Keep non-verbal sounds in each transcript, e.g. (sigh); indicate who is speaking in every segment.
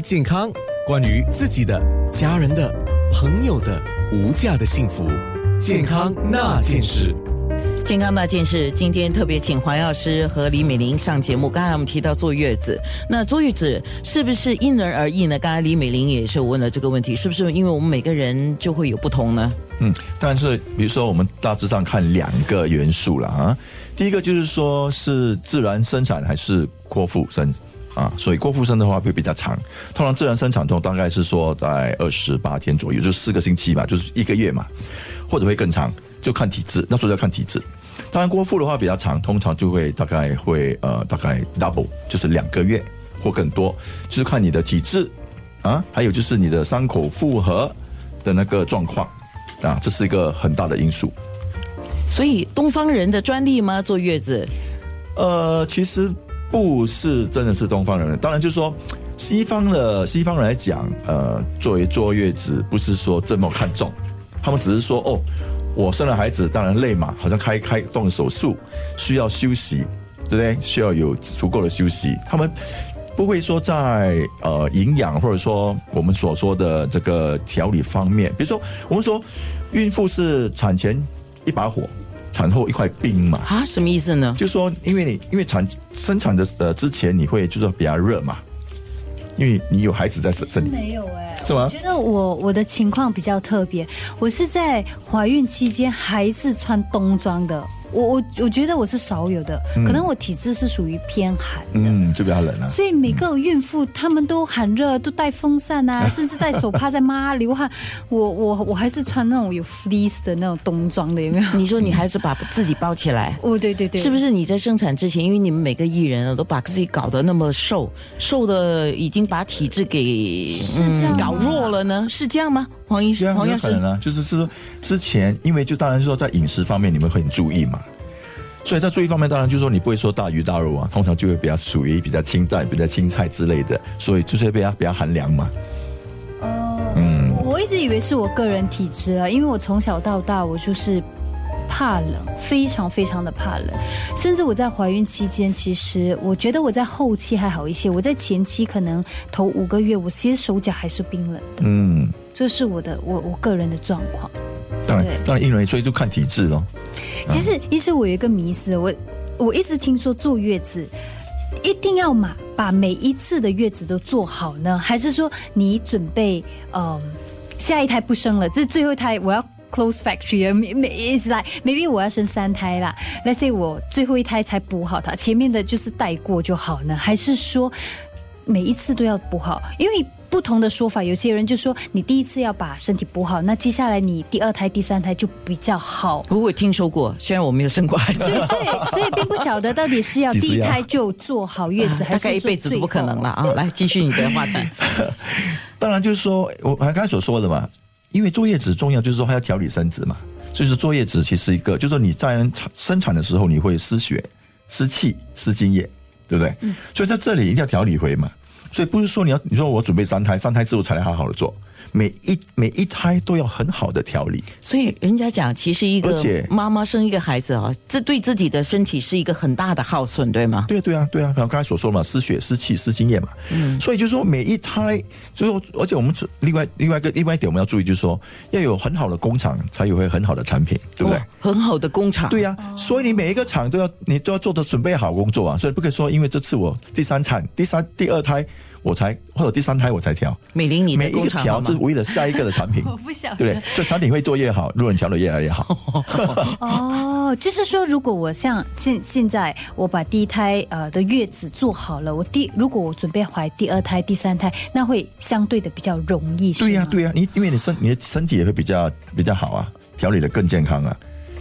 Speaker 1: 于健康，关于自己的、家人的、朋友的无价的幸福，健康那件事。
Speaker 2: 健康那件事，今天特别请黄药师和李美玲上节目。刚才我们提到坐月子，那坐月子是不是因人而异呢？刚才李美玲也是问了这个问题，是不是因为我们每个人就会有不同呢？
Speaker 3: 嗯，但是比如说我们大致上看两个元素了啊，第一个就是说是自然生产还是剖腹生啊，所以过腹生的话会比较长，通常自然生产痛大概是说在二十八天左右，就四个星期吧，就是一个月嘛，或者会更长，就看体质，那时候要看体质。当然，过腹的话比较长，通常就会大概会呃大概 double，就是两个月或更多，就是看你的体质啊，还有就是你的伤口复合的那个状况啊，这是一个很大的因素。
Speaker 2: 所以东方人的专利吗？坐月子？
Speaker 3: 呃，其实不是，真的是东方人。当然就是说，西方的西方人来讲，呃，作为坐月子不是说这么看重，他们只是说哦。我生了孩子，当然累嘛，好像开开动手术，需要休息，对不对？需要有足够的休息。他们不会说在呃营养或者说我们所说的这个调理方面，比如说我们说孕妇是产前一把火，产后一块冰嘛。
Speaker 2: 啊，什么意思呢？
Speaker 3: 就是说，因为你因为产生产的呃之前你会就是比较热嘛，因为你有孩子在身身里。
Speaker 4: 没有哎。
Speaker 3: 是吗？
Speaker 4: 我觉得我我的情况比较特别，我是在怀孕期间还是穿冬装的。我我我觉得我是少有的，可能我体质是属于偏寒的，
Speaker 3: 嗯，就比较冷啊。
Speaker 4: 所以每个孕妇她们都很热，都带风扇啊，甚至带手帕在抹流汗。(laughs) 我我我还是穿那种有 fleece 的那种冬装的，有没有？
Speaker 2: 你说你还是把自己包起来？(laughs)
Speaker 4: 哦，对对对，
Speaker 2: 是不是你在生产之前，因为你们每个艺人啊都把自己搞得那么瘦，瘦的已经把体质给
Speaker 4: 嗯
Speaker 2: 搞弱了呢？是这样吗？黄医生，黄
Speaker 3: 医生啊，就是是说之前，因为就当然说在饮食方面你们会很注意嘛，所以在注意方面当然就是说你不会说大鱼大肉啊，通常就会比较属于比较清淡、比较青菜之类的，所以就是比较比较寒凉嘛。
Speaker 4: 哦，嗯，我一直以为是我个人体质啊，因为我从小到大我就是怕冷，非常非常的怕冷，甚至我在怀孕期间，其实我觉得我在后期还好一些，我在前期可能头五个月，我其实手脚还是冰冷的。嗯，这是我的我我个人的状况。
Speaker 3: 当然，当然因为所以就看体质咯。
Speaker 4: 其实，其实我有一个迷思，我我一直听说坐月子一定要嘛把每一次的月子都做好呢，还是说你准备嗯下一胎不生了，这是最后一胎我要 close factory 啊？每每是来 maybe 我要生三胎啦，let's say 我最后一胎才补好它，前面的就是带过就好呢？还是说每一次都要补好？因为不同的说法，有些人就说你第一次要把身体补好，那接下来你第二胎、第三胎就比较好。
Speaker 2: 我有听说过，虽然我没有生过孩子，(laughs)
Speaker 4: 所以所以并不晓得到底是要第一胎就做好月子，还是
Speaker 2: 一辈子都不可能了啊！来继续你的话题。(laughs)
Speaker 3: 当然就是说，我刚才所说的嘛，因为坐月子重要，就是说还要调理身子嘛。所以说坐月子其实一个，就是说你在生产的时候你会失血、失气、失精液，对不对？嗯。所以在这里一定要调理回嘛。所以不是说你要你说我准备三胎，三胎之后才来好好的做，每一每一胎都要很好的调理。
Speaker 2: 所以人家讲，其实一个妈妈生一个孩子啊，这对自己的身体是一个很大的耗损，对吗？
Speaker 3: 对啊对啊，对啊，像刚才所说嘛，失血、失气、失精液嘛。嗯。所以就是说每一胎，就说而且我们另外另外一个另外一点我们要注意，就是说要有很好的工厂，才有会很好的产品，对不对？
Speaker 2: 很好的工厂。
Speaker 3: 对呀，所以你每一个厂都要你都要做的准备好工作啊，所以不可以说因为这次我第三产、第三第二胎。我才或者第三胎我才调，
Speaker 2: 美玲，你
Speaker 3: 每一个调是为了下一个的产品，(laughs)
Speaker 4: 我不晓得，
Speaker 3: 对不对？所以产品会做越好，路人调的越来越好。(laughs)
Speaker 4: 哦，就是说，如果我像现现在我把第一胎呃的月子做好了，我第如果我准备怀第二胎、第三胎，那会相对的比较容易。
Speaker 3: 对呀，对呀，你因为你身你的身体也会比较比较好啊，调理的更健康啊。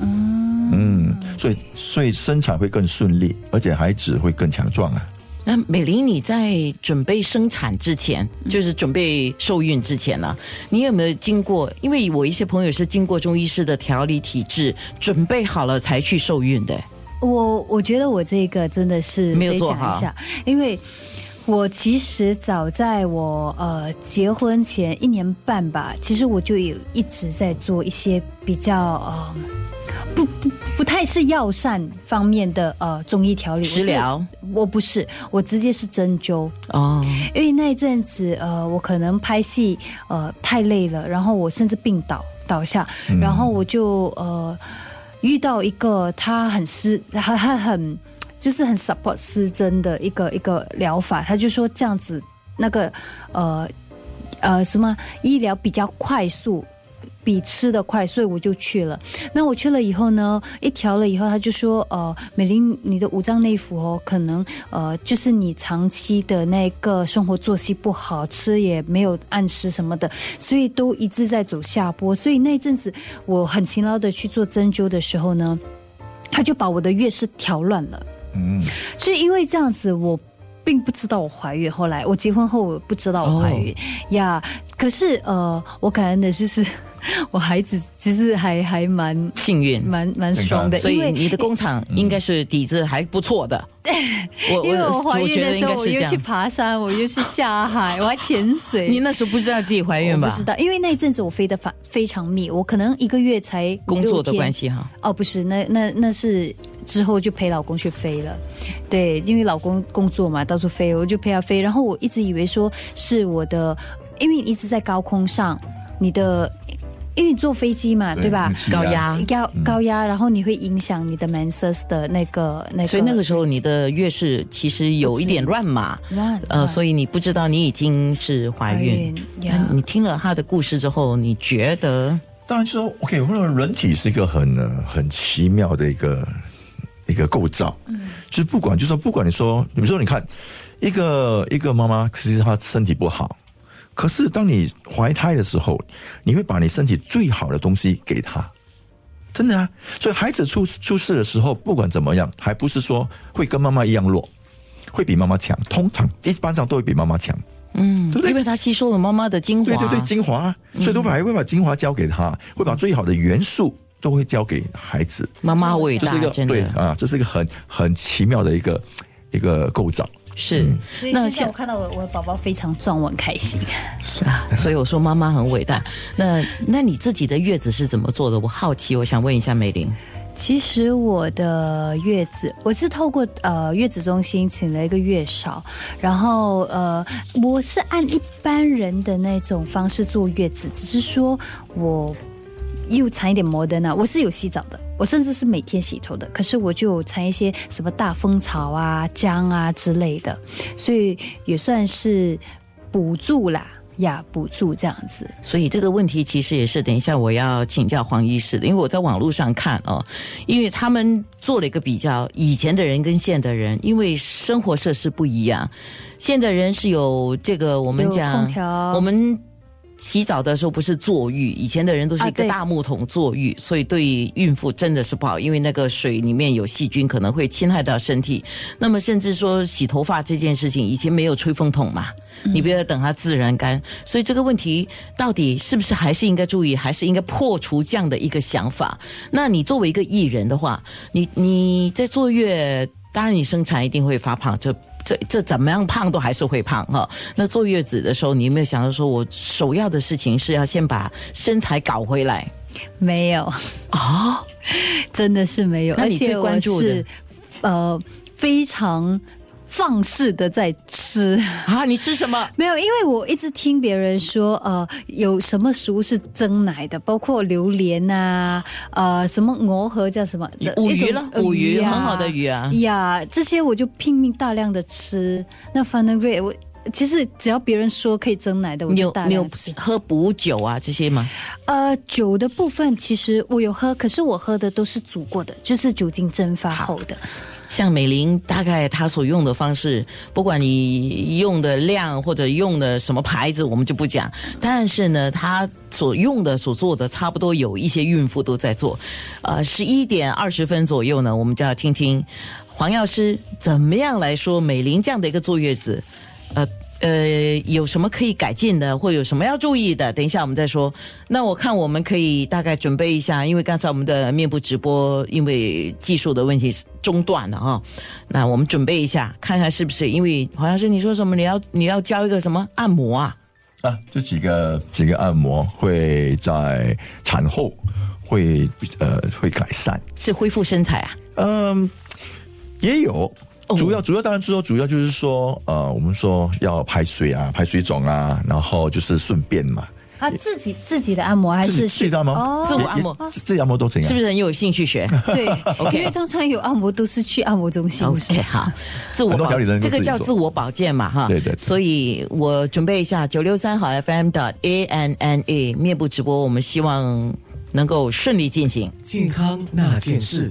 Speaker 3: 嗯嗯，所以所以生产会更顺利，而且孩子会更强壮啊。
Speaker 2: 那美玲，你在准备生产之前，就是准备受孕之前呢，你有没有经过？因为我一些朋友是经过中医师的调理体质，准备好了才去受孕的。
Speaker 4: 我我觉得我这个真的是
Speaker 2: 没有做
Speaker 4: 好，因为我其实早在我呃结婚前一年半吧，其实我就有一直在做一些比较呃不不。是药膳方面的呃中医调理。
Speaker 2: 食疗？
Speaker 4: 我不是，我直接是针灸
Speaker 2: 哦。
Speaker 4: 因为那一阵子呃，我可能拍戏呃太累了，然后我甚至病倒倒下，然后我就呃遇到一个他很失，他他很就是很 support 失真的一个一个疗法，他就说这样子那个呃。呃，什么医疗比较快速，比吃的快，所以我就去了。那我去了以后呢，一调了以后，他就说，呃，美玲，你的五脏内腑哦，可能呃，就是你长期的那个生活作息不好，吃也没有按时什么的，所以都一直在走下坡。所以那阵子我很勤劳的去做针灸的时候呢，他就把我的月事调乱了。嗯，所以因为这样子我。并不知道我怀孕，后来我结婚后我不知道我怀孕呀。可是呃，我感恩的就是 (laughs) 我孩子其实还还蛮
Speaker 2: 幸运，
Speaker 4: 蛮蛮爽的。
Speaker 2: 所以你的工厂 (laughs) 应该是底子还不错的。(laughs)
Speaker 4: 对，因为我怀孕的时候我又去爬山，我又去下海，我还潜水。
Speaker 2: 你那时候不知道自己怀孕吧？
Speaker 4: 不知道，因为那一阵子我飞的非非常密，我可能一个月才
Speaker 2: 工作的关系哈。
Speaker 4: 哦，不是，那那那是。之后就陪老公去飞了，对，因为老公工作嘛，到处飞，我就陪他飞。然后我一直以为说是我的，因为一直在高空上，你的，因为坐飞机嘛，对吧？
Speaker 2: 高压，
Speaker 4: 高高压，然后你会影响你的 mensas 的那个那个。
Speaker 2: 所以那个时候你的月事其实有一点乱码，
Speaker 4: 乱，
Speaker 2: 呃，所以你不知道你已经是怀孕。你听了他的故事之后，你觉得？
Speaker 3: 当然就说，OK，我们人体是一个很很奇妙的一个。一个构造，嗯，就是不管，就说不管你说，比如说你看，一个一个妈妈，其实她身体不好，可是当你怀胎的时候，你会把你身体最好的东西给他，真的啊。所以孩子出出世的时候，不管怎么样，还不是说会跟妈妈一样弱，会比妈妈强，通常一般上都会比妈妈强，
Speaker 2: 嗯，对不对？因为他吸收了妈妈的精华，
Speaker 3: 对对对，精华，所以都还会把精华交给他，会把最好的元素。都会交给孩子，
Speaker 2: 妈妈伟
Speaker 3: 大，这是一个对啊，这是一个很很奇妙的一个一个构造。
Speaker 2: 是，
Speaker 4: 那现在我看到我我的宝宝非常壮，我很开心。
Speaker 2: 是啊，(laughs) 所以我说妈妈很伟大。那那你自己的月子是怎么做的？我好奇，我想问一下美玲。
Speaker 4: 其实我的月子，我是透过呃月子中心请了一个月嫂，然后呃我是按一般人的那种方式坐月子，只是说我。又掺一点摩登啊！我是有洗澡的，我甚至是每天洗头的。可是我就掺一些什么大蜂草啊、姜啊之类的，所以也算是补助啦呀，补助这样子。
Speaker 2: 所以这个问题其实也是等一下我要请教黄医师的，因为我在网络上看哦，因为他们做了一个比较，以前的人跟现的人，因为生活设施不一样，现在人是有这个我们讲我们。洗澡的时候不是坐浴，以前的人都是一个大木桶坐浴，所以对孕妇真的是不好，因为那个水里面有细菌，可能会侵害到身体。那么甚至说洗头发这件事情，以前没有吹风筒嘛，你不要等它自然干。所以这个问题到底是不是还是应该注意，还是应该破除这样的一个想法？那你作为一个艺人的话，你你在坐月，当然你生产一定会发胖，这。这这怎么样胖都还是会胖哈。那坐月子的时候，你有没有想到说，我首要的事情是要先把身材搞回来？
Speaker 4: 没有啊，(laughs) 真的是没有。
Speaker 2: 那你最关注的，
Speaker 4: 呃，非常。放肆的在吃
Speaker 2: 啊！你吃什么？(laughs)
Speaker 4: 没有，因为我一直听别人说，呃，有什么食物是蒸奶的，包括榴莲啊，呃，什么鹅和叫什么？
Speaker 2: 五鱼了，五鱼很好的鱼啊！
Speaker 4: 呀，这些我就拼命大量的吃。那反正瑞，我其实只要别人说可以蒸奶的，我就大量吃。
Speaker 2: 喝补酒啊这些吗？
Speaker 4: 呃，酒的部分其实我有喝，可是我喝的都是煮过的，就是酒精蒸发后的。
Speaker 2: 像美玲，大概她所用的方式，不管你用的量或者用的什么牌子，我们就不讲。但是呢，她所用的、所做的，差不多有一些孕妇都在做。呃，十一点二十分左右呢，我们就要听听黄药师怎么样来说美玲这样的一个坐月子，呃。呃，有什么可以改进的，或有什么要注意的？等一下我们再说。那我看我们可以大概准备一下，因为刚才我们的面部直播因为技术的问题中断了啊。那我们准备一下，看看是不是？因为好像是你说什么，你要你要教一个什么按摩啊？
Speaker 3: 啊，这几个几个按摩会在产后。会呃会改善。
Speaker 2: 是恢复身材啊？
Speaker 3: 嗯，也有。
Speaker 2: 哦。
Speaker 3: 主要主要当然是说，主要就是说，呃，我们说要排水啊，排水肿啊，然后就是顺便嘛，
Speaker 4: 啊自己自己的按摩还是
Speaker 3: 自己的按摩，
Speaker 4: 哦。
Speaker 2: 自我按摩。
Speaker 3: 自己按摩都怎样？
Speaker 2: 是不是很有兴趣学？(laughs)
Speaker 4: 对 (laughs)
Speaker 2: OK
Speaker 4: 因为通常有按摩都是去按摩中心
Speaker 2: ，？OK，好，(laughs) 自我这个叫自我保健嘛，哈。
Speaker 3: 对对对。
Speaker 2: 所以我准备一下九六三好 FM 的 A N N A 面部直播，我们希望能够顺利进行。
Speaker 1: 健康那件事。